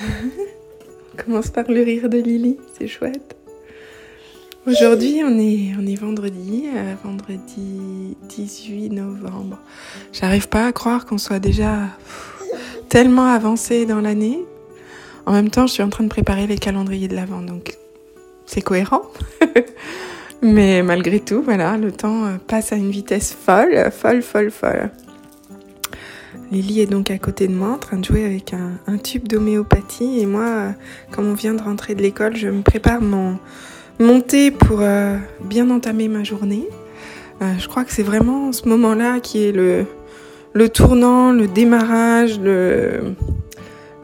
Commence par le rire de Lily, c'est chouette. Aujourd'hui, on est, on est vendredi, euh, vendredi 18 novembre. J'arrive pas à croire qu'on soit déjà tellement avancé dans l'année. En même temps, je suis en train de préparer les calendriers de l'Avent, donc c'est cohérent. Mais malgré tout, voilà, le temps euh, passe à une vitesse folle, folle, folle, folle. Lily est donc à côté de moi en train de jouer avec un, tube d'homéopathie et moi, euh, comme on vient de rentrer de l'école, je me prépare mon, thé pour euh, bien entamer ma journée. je crois que c'est vraiment ce moment-là qui est le, le tournant, le démarrage, le,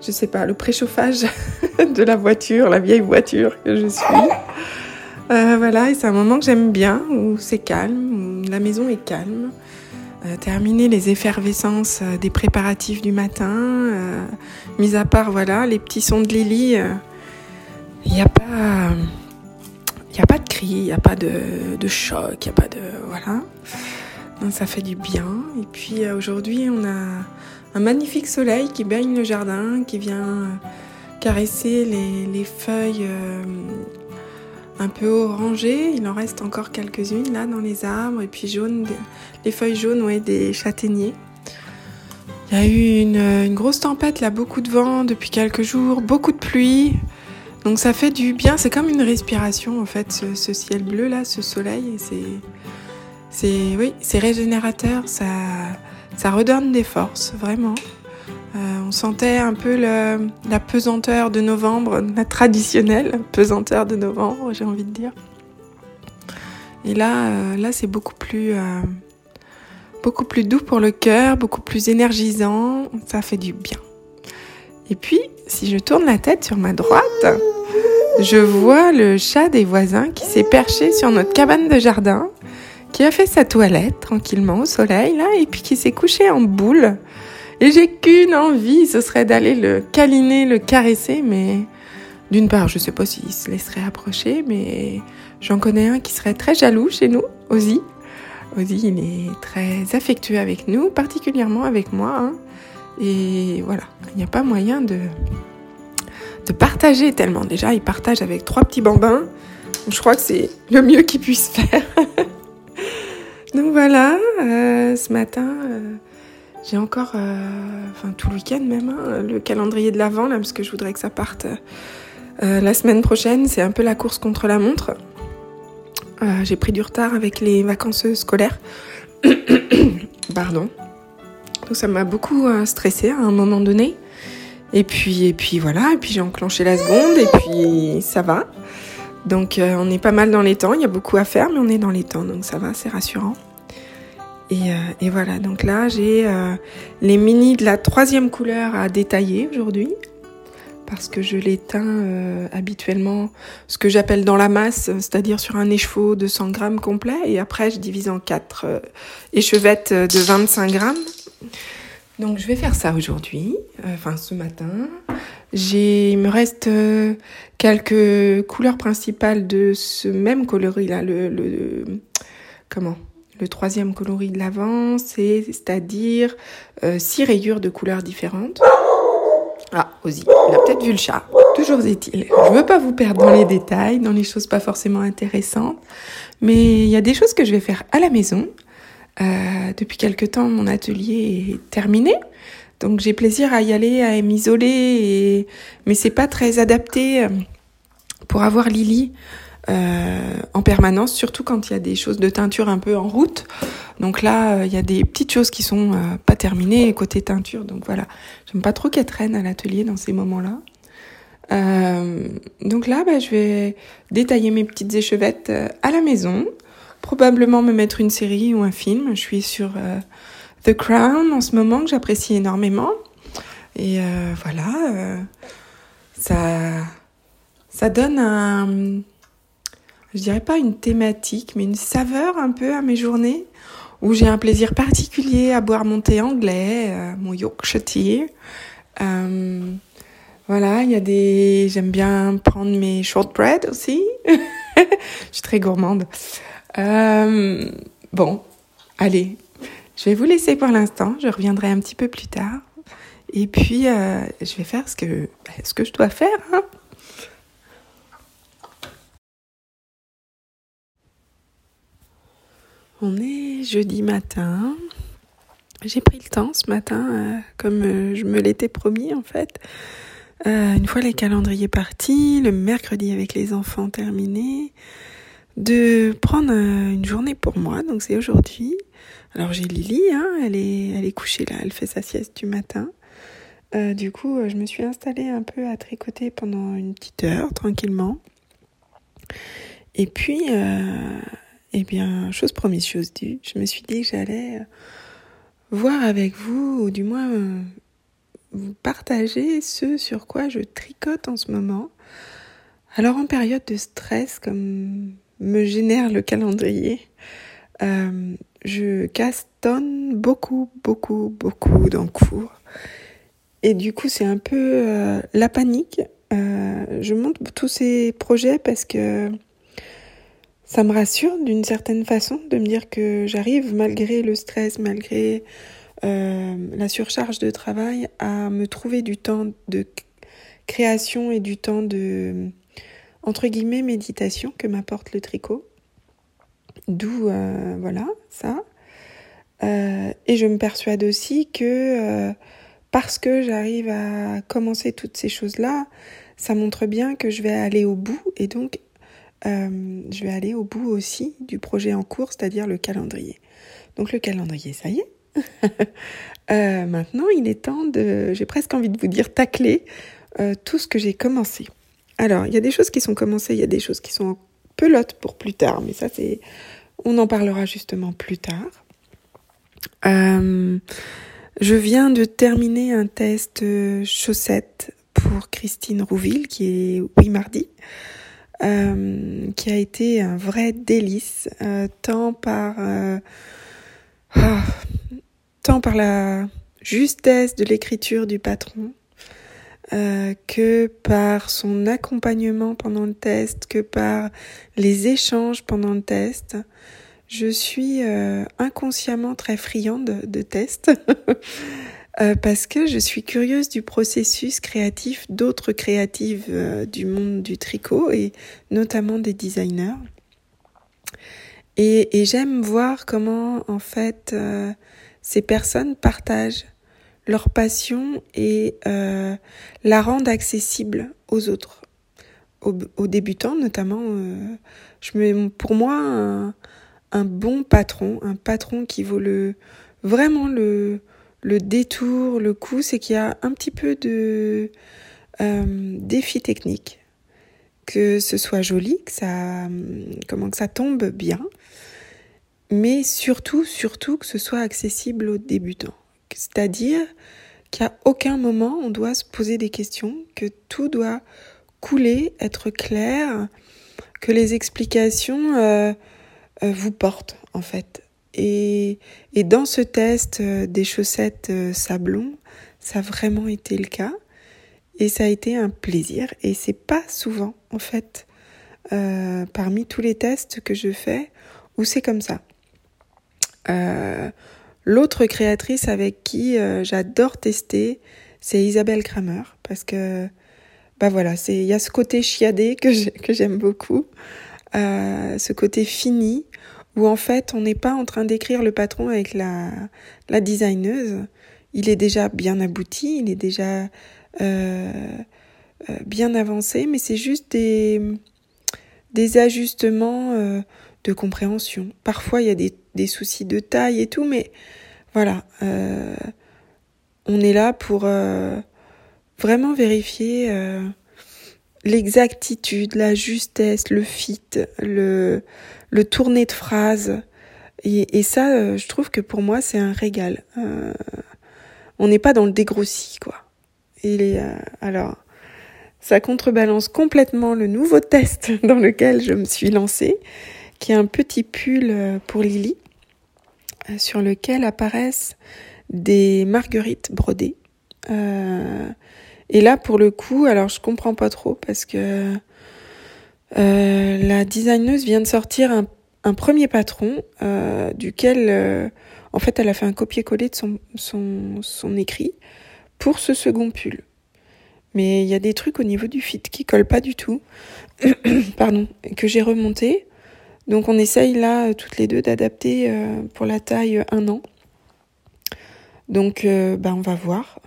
je sais pas, le préchauffage de la voiture, la vieille voiture que je suis. Euh, voilà, et c'est un moment que j'aime bien, où c'est calme, où la maison est calme. Euh, terminer les effervescences euh, des préparatifs du matin, euh, mis à part voilà les petits sons de Lily, il n'y a pas, il a pas de cri, il n'y a pas de, de choc, il n'y a pas de voilà. Ça fait du bien. Et puis aujourd'hui, on a un magnifique soleil qui baigne le jardin, qui vient caresser les, les feuilles un peu orangé. Il en reste encore quelques-unes là dans les arbres. Et puis jaune, les feuilles jaunes, des châtaigniers. Il y a eu une, grosse tempête, là, beaucoup de vent depuis quelques jours, beaucoup de pluie. Donc ça fait du bien, c'est comme une respiration en fait, ce, ciel bleu là, ce soleil. C'est, oui, régénérateur, ça redonne des forces, vraiment. Euh, on sentait un peu la pesanteur de novembre, la traditionnelle pesanteur de novembre, j'ai envie de dire. Et là, euh, c'est beaucoup plus, euh, beaucoup plus doux pour le cœur, beaucoup plus énergisant. Ça fait du bien. Et puis, si je tourne la tête sur ma droite, je vois le chat des voisins qui s'est perché sur notre cabane de jardin, qui a fait sa toilette tranquillement au soleil là, et puis qui s'est couché en boule et j'ai qu'une envie, ce serait d'aller le câliner, le caresser, mais d'une part, je sais pas s'il se laisserait approcher, mais j'en connais un qui serait très jaloux chez nous, Ozzy. Ozzy, il est très affectueux avec nous, particulièrement avec moi. Hein. Et voilà, il n'y a pas moyen de, de partager tellement. Déjà, il partage avec trois petits bambins. Je crois que c'est le mieux qu'il puisse faire. Donc voilà, euh, ce matin, euh, j'ai encore, euh, enfin tout le week-end même, hein, le calendrier de l'avant là, parce que je voudrais que ça parte euh, la semaine prochaine. C'est un peu la course contre la montre. Euh, j'ai pris du retard avec les vacances scolaires. Pardon. Donc ça m'a beaucoup stressé à un moment donné. Et puis, et puis voilà, et puis j'ai enclenché la seconde, et puis ça va. Donc on est pas mal dans les temps, il y a beaucoup à faire, mais on est dans les temps, donc ça va, c'est rassurant. Et, euh, et, voilà, donc là j'ai euh, les mini de la troisième couleur à détailler aujourd'hui parce que je les teins euh, habituellement ce que j'appelle dans la masse, c'est-à-dire sur un écheveau de 100 grammes complet et après je divise en quatre échevettes de 25 grammes. Donc je vais faire ça aujourd'hui, enfin ce matin. J'ai, il me reste quelques couleurs principales de ce même coloris là, le, le comment? Le troisième coloris de l'avant, c'est-à-dire euh, six rayures de couleurs différentes. Ah, Ozzy, il a peut-être vu le chat. Toujours est-il. Je veux pas vous perdre dans les détails, dans les choses pas forcément intéressantes, mais il y a des choses que je vais faire à la maison. Euh, depuis quelque temps, mon atelier est terminé, donc j'ai plaisir à y aller, à m'isoler, mais c'est pas très adapté euh, pour avoir Lily euh, en permanence, surtout quand il y a des choses de teinture un peu en route. Donc là, euh, il y a des petites choses qui sont euh, pas terminées côté teinture. Donc voilà, j'aime pas trop qu'elle traîne à l'atelier dans ces moments-là. donc là, bah, je vais détailler mes petites échevettes à la maison. Probablement me mettre une série ou un film. Je suis sur The Crown en ce moment que j'apprécie énormément. Et voilà, ça, ça donne un je dirais pas une thématique, mais une saveur un peu à mes journées où j'ai un plaisir particulier à boire mon thé anglais, euh, mon Yorkshire tea. Euh, voilà, il y a des, j'aime bien prendre mes shortbread aussi. je suis très gourmande. Euh, bon, allez, je vais vous laisser pour l'instant. Je reviendrai un petit peu plus tard. Et puis, je vais faire ce que, ce que je dois faire. Hein. On est jeudi matin. J'ai pris le temps ce matin, euh, comme euh, je me l'étais promis en fait. une fois les calendriers partis, le mercredi avec les enfants terminés, de prendre une journée pour moi. Donc c'est aujourd'hui. Alors j'ai Lily, hein, elle est, elle est couchée là, elle fait sa sieste du matin. Euh, du coup, euh, je me suis installée un peu à tricoter pendant une petite heure, tranquillement. Et puis, euh, eh bien, chose promise, chose due, je me suis dit que j'allais voir avec vous, ou du moins vous partager ce sur quoi je tricote en ce moment. Alors, en période de stress, comme me génère le calendrier, je castonne beaucoup, beaucoup, beaucoup dans cours. Et du coup, c'est un peu euh, la panique. Euh, je monte tous ces projets parce que ça me rassure d'une certaine façon de me dire que j'arrive, malgré le stress, malgré euh, la surcharge de travail, à me trouver du temps de création et du temps de, entre guillemets, méditation que m'apporte le tricot. D'où, euh, voilà, ça. Euh, et je me persuade aussi que parce que j'arrive à commencer toutes ces choses-là, ça montre bien que je vais aller au bout et donc je vais aller au bout aussi du projet en cours, c'est-à-dire le calendrier. Donc le calendrier, ça y est. maintenant, il est temps de, j'ai presque envie de vous dire, tacler tout ce que j'ai commencé. Alors, il y a des choses qui sont commencées, il y a des choses qui sont en pelote pour plus tard, mais ça c'est on en parlera justement plus tard. Euh, je viens de terminer un test chaussette pour Christine Rouville, qui est oui mardi, euh, qui a été un vrai délice, euh, tant par ah, tant par la justesse de l'écriture du patron, que par son accompagnement pendant le test, que par les échanges pendant le test. Je suis euh, inconsciemment très friande de tests euh, parce que je suis curieuse du processus créatif d'autres créatives euh, du monde du tricot et notamment des designers. Et, j'aime voir comment en fait ces personnes partagent leur passion et la rendent accessible aux autres, aux, débutants notamment. je pour moi, un bon patron, un patron qui vaut le vraiment le, le détour, le coup, c'est qu'il y a un petit peu de euh, défi technique, que ce soit joli, que ça, comment que ça tombe bien, mais surtout, surtout que ce soit accessible aux débutants. C'est-à-dire qu'à aucun moment on doit se poser des questions, que tout doit couler, être clair, que les explications euh, euh, vous porte en fait. Et, dans ce test euh, des chaussettes euh, sablon, ça a vraiment été le cas. Et ça a été un plaisir. Et c'est pas souvent en fait parmi tous les tests que je fais où c'est comme ça. L'autre créatrice avec qui j'adore tester, c'est Isabelle Kramer parce que bah voilà, il y a ce côté chiadé que j'aime beaucoup. Euh, ce côté fini, où en fait on n'est pas en train d'écrire le patron avec la, la designeuse. Il est déjà bien abouti, il est déjà euh, euh bien avancé, mais c'est juste des, des ajustements euh, de compréhension. Parfois il y a des, des, soucis de taille et tout, mais voilà, on est là pour vraiment vérifier l'exactitude, la justesse, le fit, le, le tourner de phrases. Et, ça, euh, je trouve que pour moi, c'est un régal. Euh, on n'est pas dans le dégrossi, quoi. Euh, alors, ça contrebalance complètement le nouveau test dans lequel je me suis lancée, qui est un petit pull pour Lily, sur lequel apparaissent des marguerites brodées. Et là, pour le coup, alors je comprends pas trop parce que euh, la designeuse vient de sortir un, premier patron euh, duquel, euh, en fait, elle a fait un copier-coller de son, écrit pour ce second pull. Mais il y a des trucs au niveau du fit qui collent pas du tout. Pardon, que j'ai remonté. Donc on essaye là toutes les deux d'adapter pour la taille un an. Donc bah, on va voir.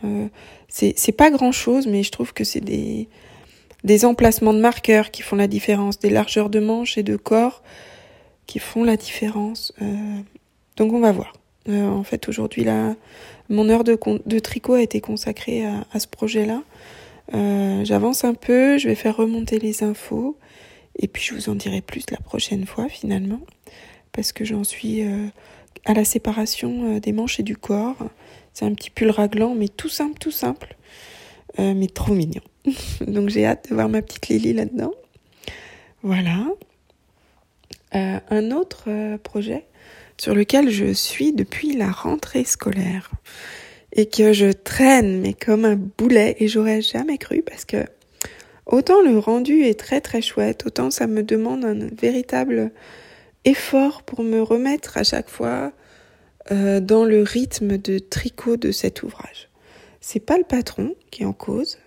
C'est pas grand chose, mais je trouve que c'est des, emplacements de marqueurs qui font la différence, des largeurs de manches et de corps qui font la différence. donc on va voir. en fait aujourd'hui là, mon heure de, tricot a été consacrée à, ce projet-là. J'avance un peu, je vais faire remonter les infos. Et puis je vous en dirai plus la prochaine fois finalement, parce que j'en suis euh, à la séparation euh, des manches et du corps. C'est un petit pull raglant, mais tout simple, tout simple, euh, mais trop mignon. Donc j'ai hâte de voir ma petite Lily là-dedans. Voilà. un autre projet sur lequel je suis depuis la rentrée scolaire et que je traîne mais comme un boulet et j'aurais jamais cru parce que Autant le rendu est très très chouette, autant ça me demande un véritable effort pour me remettre à chaque fois euh, dans le rythme de tricot de cet ouvrage. C'est pas le patron qui est en cause.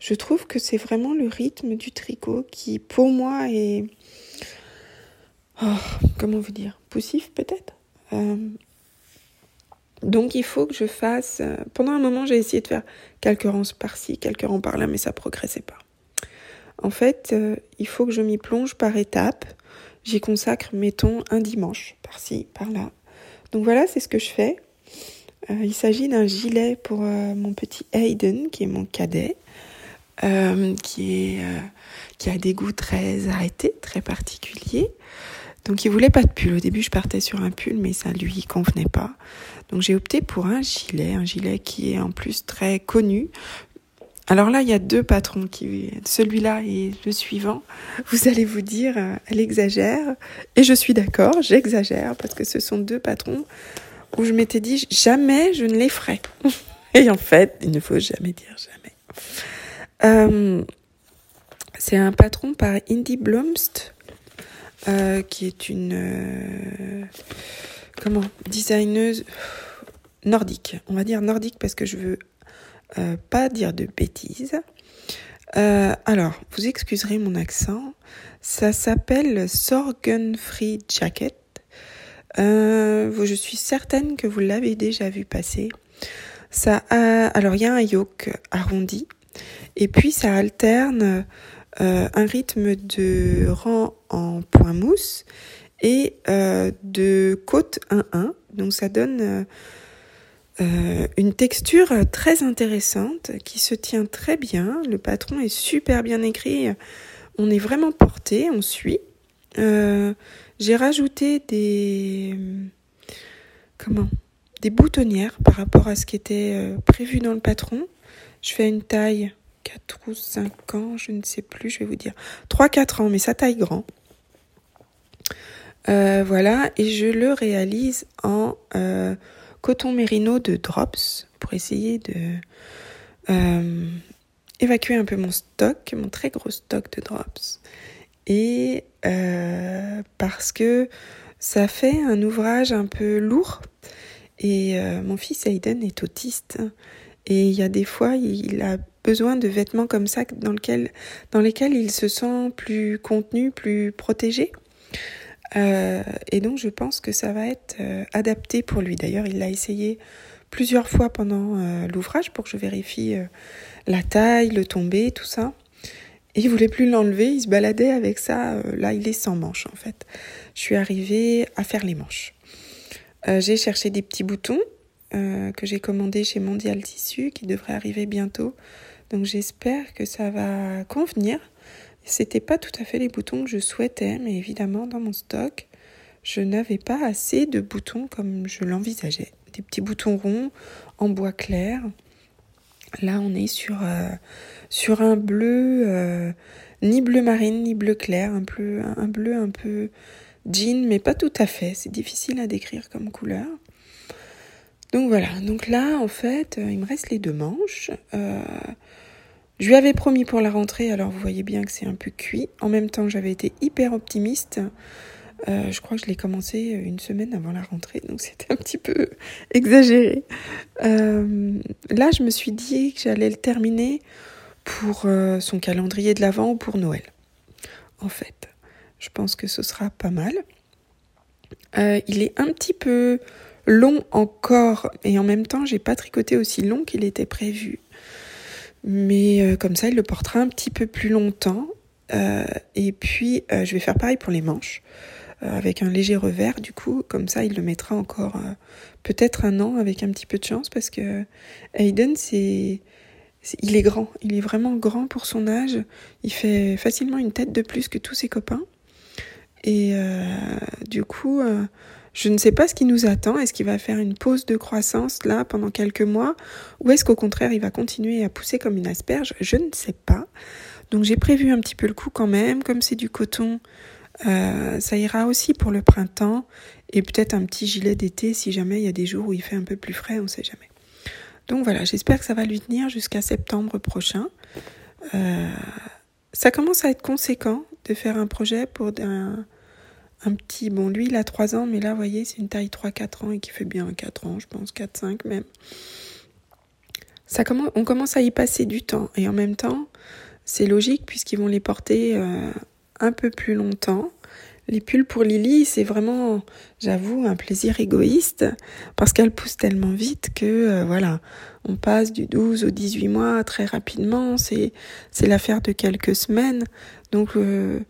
Je trouve que c'est vraiment le rythme du tricot qui, pour moi, est. Oh, comment vous dire Poussif peut-être euh, Donc il faut que je fasse. Euh, pendant un moment, j'ai essayé de faire quelques rangs par-ci, quelques rangs par-là, mais ça progressait pas. En fait, il faut que je m'y plonge par étapes. J'y consacre, mettons, un dimanche, par-ci, par-là. Donc voilà, c'est ce que je fais. Euh, il s'agit d'un gilet pour euh, mon petit Hayden, qui est mon cadet, qui, est, qui a des goûts très arrêtés, très particuliers. Donc il voulait pas de pull. Au début, je partais sur un pull, mais ça lui convenait pas. Donc j'ai opté pour un gilet, un gilet qui est en plus très connu. Alors là, il y a deux patrons qui, celui-là et le suivant. Vous allez vous dire, euh, elle exagère. Et je suis d'accord, j'exagère parce que ce sont deux patrons où je m'étais dit, jamais je ne les ferai. et en fait, il ne faut jamais dire jamais. Euh, c'est un patron par Indy Blomst, euh, qui est une comment designeuse nordique. On va dire nordique parce que je veux euh, pas dire de bêtises. Euh, alors, vous excuserez mon accent. Ça s'appelle Sorgen Free Jacket. Euh, je suis certaine que vous l'avez déjà vu passer. Ça a, alors il y a un yoke arrondi et puis ça alterne un rythme de rang en point mousse et de côte 1-1. Donc ça donne euh, une texture très intéressante qui se tient très bien. Le patron est super bien écrit. On est vraiment porté, on suit. Euh, j'ai rajouté des comment des boutonnières par rapport à ce qui était euh, prévu dans le patron. Je fais une taille 4 ou 5 ans, je ne sais plus, je vais vous dire. 3-4 ans, mais ça taille grand. voilà, et je le réalise en coton mérino de Drops pour essayer de euh, évacuer un peu mon stock, mon très gros stock de Drops. Et euh, parce que ça fait un ouvrage un peu lourd. Et euh, mon fils Aiden est autiste. Et il y a des fois, il a besoin de vêtements comme ça dans lesquels il se sent plus contenu, plus protégé. Euh, et donc je pense que ça va être euh, adapté pour lui. D'ailleurs, il l'a essayé plusieurs fois pendant euh, l'ouvrage pour que je vérifie la taille, le tombé, tout ça. Et il voulait plus l'enlever, il se baladait avec ça. là, il est sans manches en fait. Je suis arrivée à faire les manches. j'ai cherché des petits boutons que j'ai commandés chez Mondial Tissu qui devraient arriver bientôt. Donc j'espère que ça va convenir. C'était pas tout à fait les boutons que je souhaitais, mais évidemment, dans mon stock, je n'avais pas assez de boutons comme je l'envisageais. Des petits boutons ronds en bois clair. Là, on est sur, euh, un bleu, euh, ni bleu marine, ni bleu clair, un bleu, un bleu un peu jean, mais pas tout à fait. C'est difficile à décrire comme couleur. Donc voilà, donc là, en fait, euh, il me reste les deux manches. Je lui avais promis pour la rentrée, alors vous voyez bien que c'est un peu cuit. En même temps, j'avais été hyper optimiste Euh, je crois que je l'ai commencé une semaine avant la rentrée, donc c'était un petit peu exagéré. Euh, là, je me suis dit que j'allais le terminer pour euh, son calendrier de l'Avent ou pour Noël. En fait, je pense que ce sera pas mal. il est un petit peu long encore et en même temps, j'ai pas tricoté aussi long qu'il était prévu. Mais comme ça, il le portera un petit peu plus longtemps. et puis, je vais faire pareil pour les manches. Euh, avec un léger revers. Du coup, comme ça, il le mettra encore euh, peut-être un an avec un petit peu de chance parce que Hayden, c'est il est grand, il est vraiment grand pour son âge. Il fait facilement une tête de plus que tous ses copains. Et euh, du coup, je ne sais pas ce qui nous attend. Est-ce qu'il va faire une pause de croissance là pendant quelques mois? Ou est-ce qu'au contraire, il va continuer à pousser comme une asperge? Je ne sais pas. Donc j'ai prévu un petit peu le coup quand même. Comme c'est du coton, euh, ça ira aussi pour le printemps et peut-être un petit gilet d'été si jamais il y a des jours où il fait un peu plus frais, on ne sait jamais. Donc voilà, j'espère que ça va lui tenir jusqu'à septembre prochain. Euh, ça commence à être conséquent de faire un projet pour un, un petit... Bon, lui, il a 3 ans, mais là, vous voyez, c'est une taille 3-4 ans et qui fait bien 4 ans, je pense, 4-5 même. Ça commence, on commence à y passer du temps et en même temps, c'est logique puisqu'ils vont les porter euh, un peu plus longtemps. Les pulls pour Lily, c'est vraiment, j'avoue, un plaisir égoïste parce qu'elle pousse tellement vite que euh, voilà, on passe du 12 au 18 mois très rapidement, c'est l'affaire de quelques semaines. Donc euh,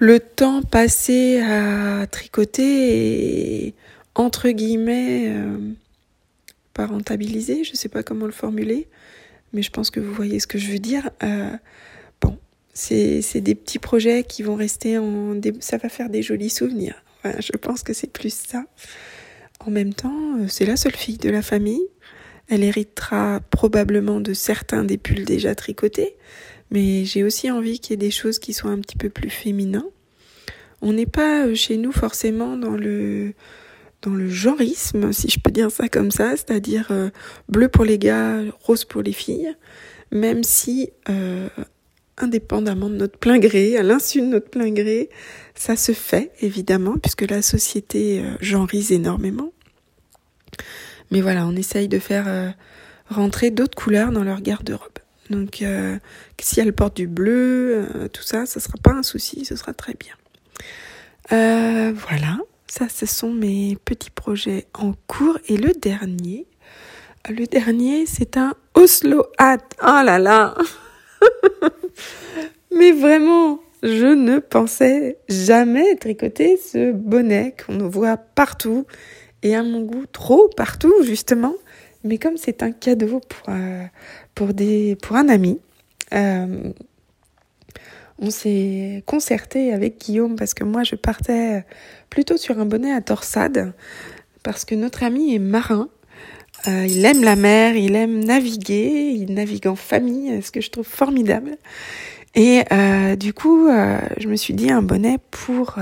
le temps passé à tricoter est entre guillemets euh, pas rentabilisé, je sais pas comment le formuler, mais je pense que vous voyez ce que je veux dire. C'est des petits projets qui vont rester en... Ça va faire des jolis souvenirs. je pense que c'est plus ça. En même temps, euh, c'est la seule fille de la famille. Elle héritera probablement de certains des pulls déjà tricotés, mais j'ai aussi envie qu'il y ait des choses qui soient un petit peu plus féminins. On n'est pas euh, chez nous forcément dans le dans le genrisme, si je peux dire ça comme ça, c'est-à-dire euh, bleu pour les gars, rose pour les filles, même si indépendamment de notre plein gré, à l'insu de notre plein gré. Ça se fait, évidemment, puisque la société euh, genrise énormément. Mais voilà, on essaye de faire euh, rentrer d'autres couleurs dans leur garde-robe. Donc, euh, si elles portent du bleu, tout ça, ça sera pas un souci, ce sera très bien. voilà, ça, ce sont mes petits projets en cours. Et le dernier, le dernier, c'est un Oslo Hat. Oh là là Mais vraiment, je ne pensais jamais tricoter ce bonnet qu'on voit partout et à mon goût trop partout justement. Mais comme c'est un cadeau pour, euh, un ami, euh, on s'est concerté avec Guillaume parce que moi je partais plutôt sur un bonnet à torsade parce que notre ami est marin. Euh, il aime la mer, il aime naviguer, il navigue en famille, ce que je trouve formidable. Et du coup, je me suis dit un bonnet pour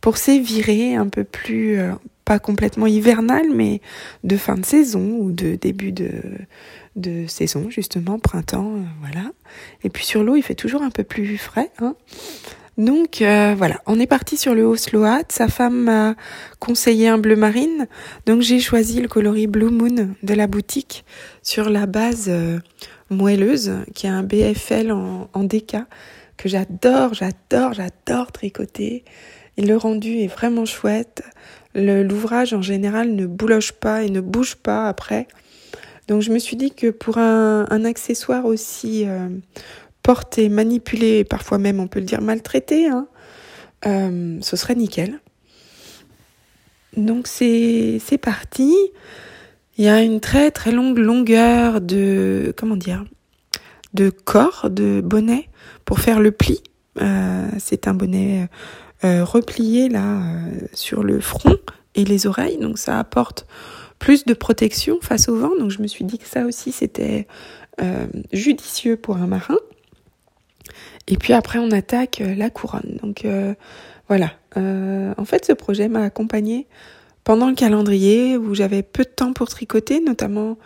pour s'évirer un peu plus pas complètement hivernal, mais de fin de saison ou de début de saison justement, printemps, voilà. Et puis sur l'eau, il fait toujours un peu plus frais. Hein donc voilà, on est parti sur le Oslo Hat. Sa femme m'a conseillé un bleu marine, donc j'ai choisi le coloris Blue Moon de la boutique sur la base moelleuse, qui est un BFL en, en DK, que j'adore, j'adore, j'adore tricoter. Et le rendu est vraiment chouette. L'ouvrage en général ne bouloche pas et ne bouge pas après. Donc je me suis dit que pour un, accessoire aussi euh, porté, manipulé, parfois même on peut le dire maltraité, hein, euh, ce serait nickel. Donc c'est parti. Il y a une très très longue longueur de comment dire de corps de bonnet pour faire le pli. Euh, c'est un bonnet replié là euh, sur le front et les oreilles, donc ça apporte plus de protection face au vent. Donc je me suis dit que ça aussi c'était judicieux pour un marin. Et puis après on attaque la couronne. Donc voilà. en fait ce projet m'a accompagné pendant le calendrier où j'avais peu de temps pour tricoter, notamment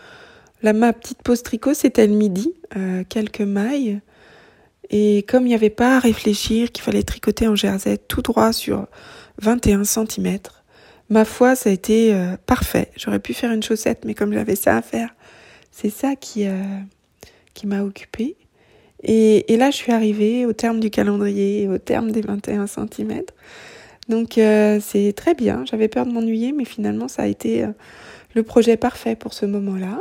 la, ma petite pause tricot, c'était le midi, euh, quelques mailles. Et comme il n'y avait pas à réfléchir, qu'il fallait tricoter en jersey tout droit sur 21 cm. Ma foi, ça a été euh, parfait. J'aurais pu faire une chaussette, mais comme j'avais ça à faire, c'est ça qui, euh, qui m'a occupée. Et, là, je suis arrivée au terme du calendrier, au terme des 21 cm. Donc euh, c'est très bien. J'avais peur de m'ennuyer, mais finalement, ça a été le projet parfait pour ce moment-là.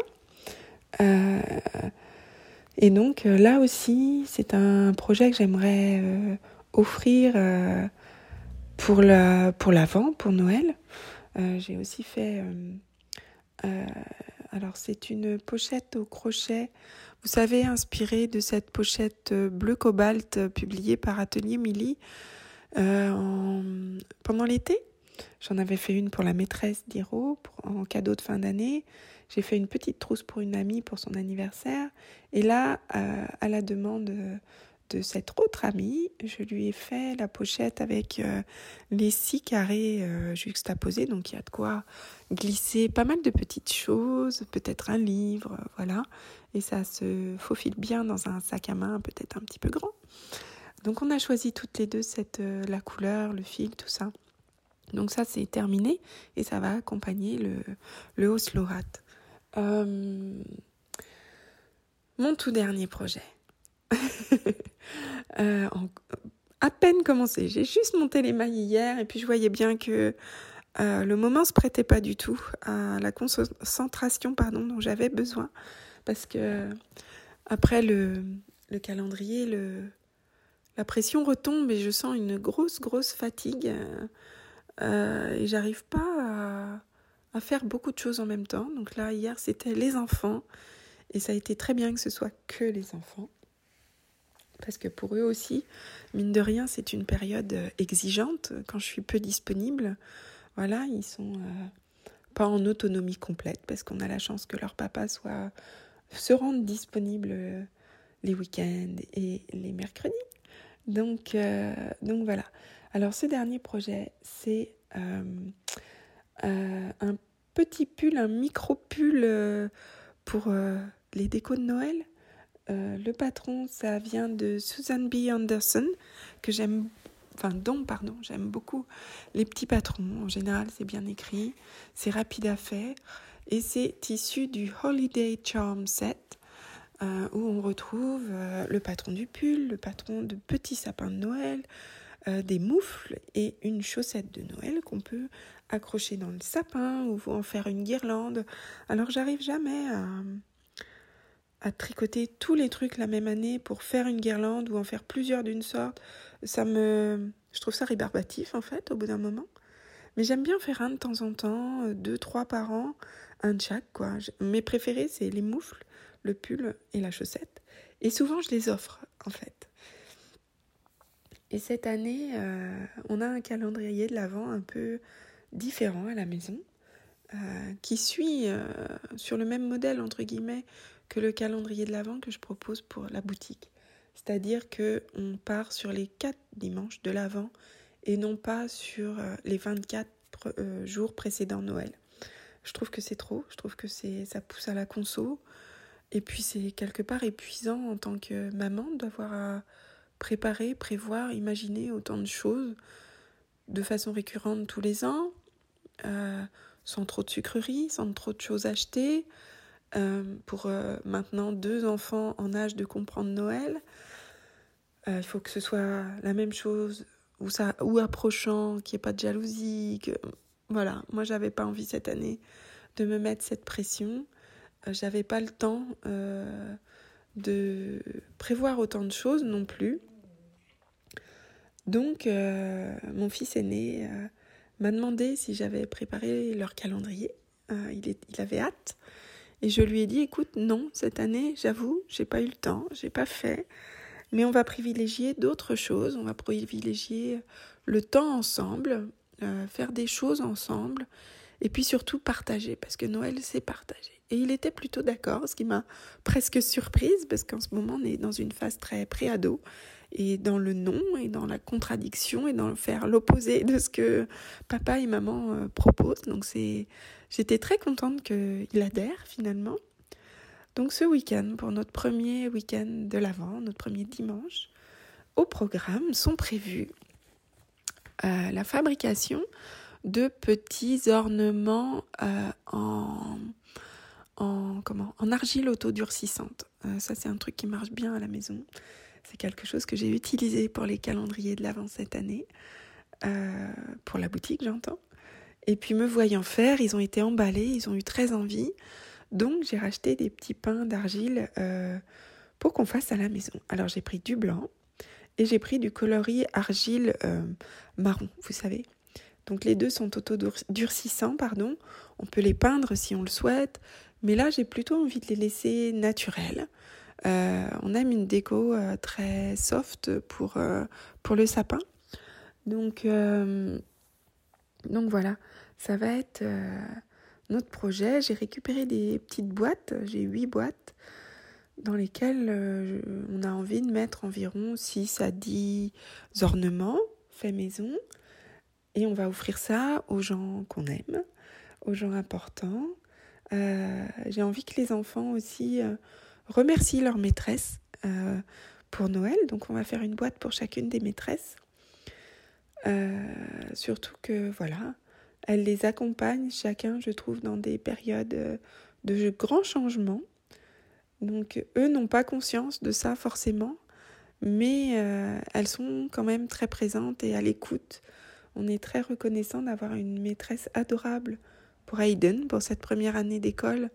Et donc là aussi, c'est un projet que j'aimerais offrir pour la pour l'avant, pour Noël. Euh, j'ai aussi fait. Euh, euh, alors c'est une pochette au crochet. Vous savez, inspirée de cette pochette bleu cobalt publiée par Atelier Milly pendant l'été. J'en avais fait une pour la maîtresse d'Hiro en cadeau de fin d'année. J'ai fait une petite trousse pour une amie pour son anniversaire. Et là, à la demande de cette autre amie, je lui ai fait la pochette avec euh, les six carrés euh, juxtaposés, donc il y a de quoi glisser pas mal de petites choses, peut-être un livre, euh, voilà, et ça se faufile bien dans un sac à main peut-être un petit peu grand. Donc on a choisi toutes les deux cette, la couleur, le fil, tout ça. Donc ça c'est terminé et ça va accompagner le, le Oslo mon tout dernier projet. Euh, à peine commencé. J'ai juste monté les mailles hier et puis je voyais bien que euh, le moment se prêtait pas du tout à la concentration pardon, dont j'avais besoin. Parce que après le, le calendrier, le, la pression retombe et je sens une grosse, grosse fatigue. Euh, et j'arrive pas à, faire beaucoup de choses en même temps. Donc là, hier, c'était les enfants. Et ça a été très bien que ce soit que les enfants parce que pour eux aussi, mine de rien, c'est une période euh, exigeante. Quand je suis peu disponible, voilà, ils sont euh, pas en autonomie complète parce qu'on a la chance que leur papa soit se rende disponible euh, les week-ends et les mercredis. Donc, donc voilà. Alors ce dernier projet, c'est un petit pull, un micro pull pour les décos de Noël. Euh, le patron, ça vient de Susan B. Anderson, que j'aime, enfin, dont, pardon, j'aime beaucoup les petits patrons. En général, c'est bien écrit, c'est rapide à faire, et c'est issu du Holiday Charm Set, euh, où on retrouve euh, le patron du pull, le patron de petits sapins de Noël, des moufles et une chaussette de Noël qu'on peut accrocher dans le sapin ou en faire une guirlande. Alors, j'arrive jamais à tricoter tous les trucs la même année pour faire une guirlande ou en faire plusieurs d'une sorte, ça me, je trouve ça rébarbatif en fait au bout d'un moment. Mais j'aime bien faire un de temps en temps, euh, deux, trois par an, un de chaque quoi. Mes préférés c'est les moufles, le pull et la chaussette. Et souvent je les offre en fait. Et cette année, euh, on a un calendrier de l'Avent un peu différent à la maison, euh, qui suit sur le même modèle entre guillemets que le calendrier de l'Avent que je propose pour la boutique. C'est-à-dire que on part sur les 4 dimanches de l'Avent et non pas sur euh, les 24 euh, jours précédents Noël. Je trouve que c'est trop, je trouve que ça pousse à la conso et puis c'est quelque part épuisant en tant que maman d'avoir à préparer, prévoir, imaginer autant de choses de façon récurrente tous les ans, euh, sans trop de sucreries, sans trop de choses achetées, euh, pour euh, maintenant deux enfants en âge de comprendre Noël. Il faut que ce soit la même chose ou, ça, ou approchant, qu'il n'y ait pas de jalousie. Que... Voilà, moi j'avais pas envie cette année de me mettre cette pression. j'avais pas le temps de prévoir autant de choses non plus. Donc mon fils aîné m'a demandé si j'avais préparé leur calendrier. il, est, il avait hâte. Et je lui ai dit, écoute, non, cette année, j'avoue, j'ai pas eu le temps, j'ai pas fait, mais on va privilégier d'autres choses, on va privilégier le temps ensemble, euh, faire des choses ensemble, et puis surtout partager, parce que Noël, c'est partager. Et il était plutôt d'accord, ce qui m'a presque surprise, parce qu'en ce moment, on est dans une phase très préado, et dans le non, et dans la contradiction, et dans faire l'opposé de ce que papa et maman euh, proposent. Donc c'est J'étais très contente qu'il adhère finalement. Donc ce week-end, pour notre premier week-end de l'Avent, notre premier dimanche, au programme sont prévus la fabrication de petits ornements en, en, comment, en argile autodurcissante. ça, c'est un truc qui marche bien à la maison. C'est quelque chose que j'ai utilisé pour les calendriers de l'Avent cette année, pour la boutique, j'entends. Et puis me voyant faire, ils ont été emballés, ils ont eu très envie. Donc j'ai racheté des petits pains d'argile euh, pour qu'on fasse à la maison. Alors j'ai pris du blanc et j'ai pris du coloris argile euh, marron, vous savez. Donc les deux sont auto-durcissants, pardon. On peut les peindre si on le souhaite, mais là j'ai plutôt envie de les laisser naturels. Euh, on aime une déco très soft pour, pour le sapin. Donc, donc voilà, ça va être euh, notre projet. J'ai récupéré des petites boîtes, j'ai huit boîtes dans lesquelles euh, on a envie de mettre environ 6 à 10 ornements faits maison. Et on va offrir ça aux gens qu'on aime, aux gens importants. Euh, j'ai envie que les enfants aussi remercient leur maîtresse pour Noël. Donc on va faire une boîte pour chacune des maîtresses. surtout que voilà, elle les accompagne chacun, je trouve, dans des périodes euh, de grands changements. Donc eux n'ont pas conscience de ça forcément, mais euh, elles sont quand même très présentes et à l'écoute. On est très reconnaissant d'avoir une maîtresse adorable pour Hayden, pour cette première année d'école,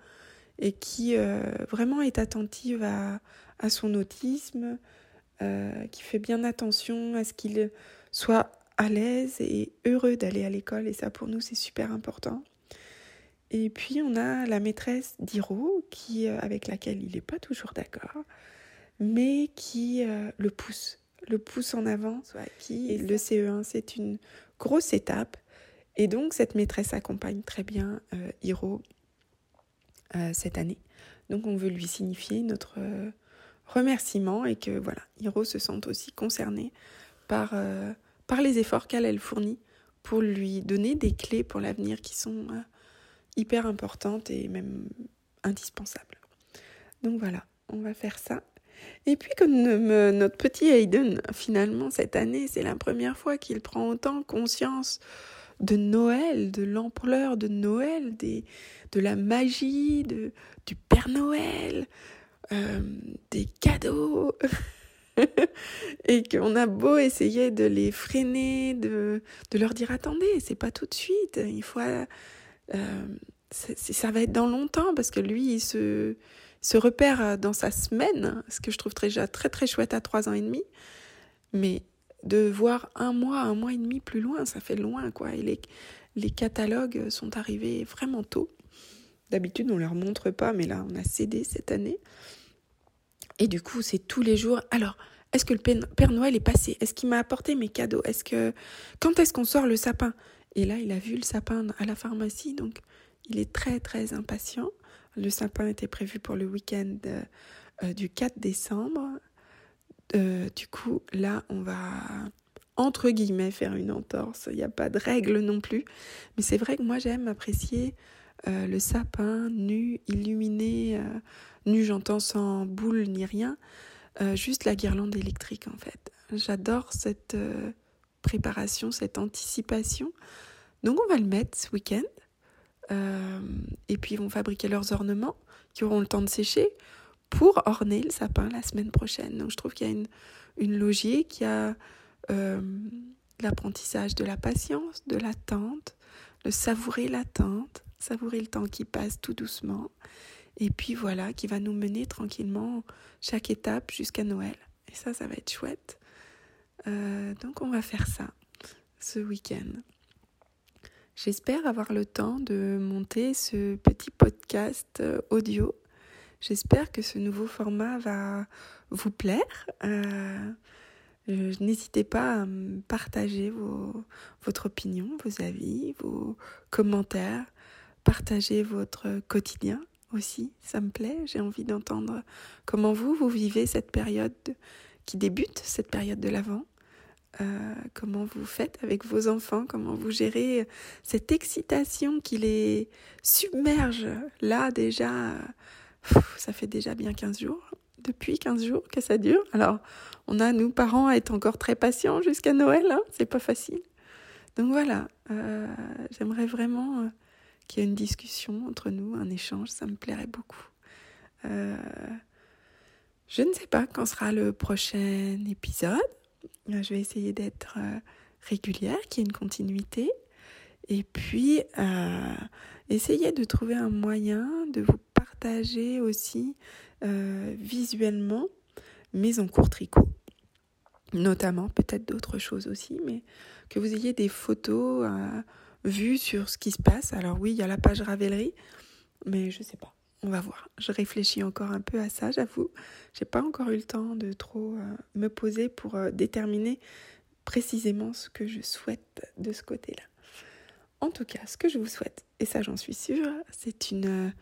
et qui euh, vraiment est attentive à, à son autisme, qui fait bien attention à ce qu'il soit à l'aise et heureux d'aller à l'école et ça pour nous c'est super important. Et puis on a la maîtresse d'Hiro qui euh, avec laquelle il n'est pas toujours d'accord, mais qui euh, le pousse, le pousse en avant. Qui le CE1 c'est une grosse étape et donc cette maîtresse accompagne très bien euh, cette année. Donc on veut lui signifier notre remerciement et que voilà Hiro se sente aussi concerné par par les efforts qu'elle elle fournit pour lui donner des clés pour l'avenir qui sont euh, hyper importantes et même indispensables. Donc voilà, on va faire ça. Et puis comme notre petit Hayden, finalement cette année, c'est la première fois qu'il prend autant conscience de Noël, de l'ampleur de Noël, de la magie de, du Père Noël, euh, des cadeaux. et qu'on a beau essayer de les freiner, de, de leur dire attendez, c'est pas tout de suite, il faut. Euh, ça va être dans longtemps parce que lui, il se, se repère dans sa semaine, ce que je trouve déjà très très chouette à trois ans et demi. Mais de voir un mois, un mois et demi plus loin, ça fait loin quoi. Et les, catalogues sont arrivés vraiment tôt. D'habitude, on leur montre pas, mais là, on a cédé cette année. Et du coup, c'est tous les jours. Alors, est-ce que le Père Noël est passé? Est-ce qu'il m'a apporté mes cadeaux? Est-ce que quand est-ce qu'on sort le sapin? Et là, il a vu le sapin à la pharmacie, donc il est très très impatient. Le sapin était prévu pour le week-end euh, du 4 décembre. Euh, du coup, là, on va entre guillemets faire une entorse. Il n'y a pas de règle non plus, mais c'est vrai que moi j'aime apprécier le sapin nu, illuminé nu j'entends sans boule ni rien, euh, juste la guirlande électrique en fait. J'adore cette euh, préparation, cette anticipation. Donc on va le mettre ce week-end. Euh, et puis ils vont fabriquer leurs ornements qui auront le temps de sécher pour orner le sapin la semaine prochaine. Donc je trouve qu'il y a une, logique, il y a l'apprentissage de la patience, de l'attente, de savourer l'attente, savourer le temps qui passe tout doucement et puis voilà, qui va nous mener tranquillement chaque étape jusqu'à Noël. Et ça, ça va être chouette. Euh, donc on va faire ça ce week-end. J'espère avoir le temps de monter ce petit podcast euh, audio. J'espère que ce nouveau format va vous plaire. Euh, n'hésitez pas à partager vos, votre opinion, vos avis, vos commentaires, partager votre quotidien aussi, ça me plaît. J'ai envie d'entendre comment vous, vous vivez cette période qui débute, cette période de l'Avent. Euh, comment vous faites avec vos enfants, comment vous gérez cette excitation qui les submerge là déjà. Ça fait déjà bien 15 jours, depuis 15 jours que ça dure. Alors, on a, nous, parents, à être encore très patients jusqu'à Noël, hein, c'est pas facile. Donc voilà, euh, j'aimerais vraiment qu'il y ait une discussion entre nous, un échange, ça me plairait beaucoup. je ne sais pas quand sera le prochain épisode. Je vais essayer d'être régulière, qu'il y ait une continuité. Et puis, euh, essayez de trouver un moyen de vous partager aussi euh, visuellement, mais en court tricot. Notamment, peut-être d'autres choses aussi, mais que vous ayez des photos euh, vues sur ce qui se passe. Alors oui, il y a la page Ravelry, mais je sais pas. On va voir. Je réfléchis encore un peu à ça, j'avoue. J'ai pas encore eu le temps de trop me poser pour déterminer précisément ce que je souhaite de ce côté-là. En tout cas, ce que je vous souhaite, et ça j'en suis sûre, c'est une,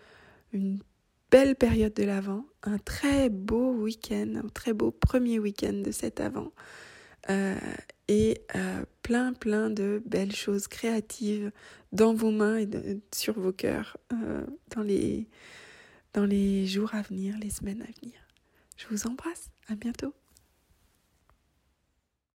une belle période de l'Avent, un très beau week-end, un très beau premier week-end de cet Avant, euh, et euh, plein plein de belles choses créatives dans vos mains et sur vos cœurs euh, dans les jours à venir, les semaines à venir. Je vous embrasse, à bientôt.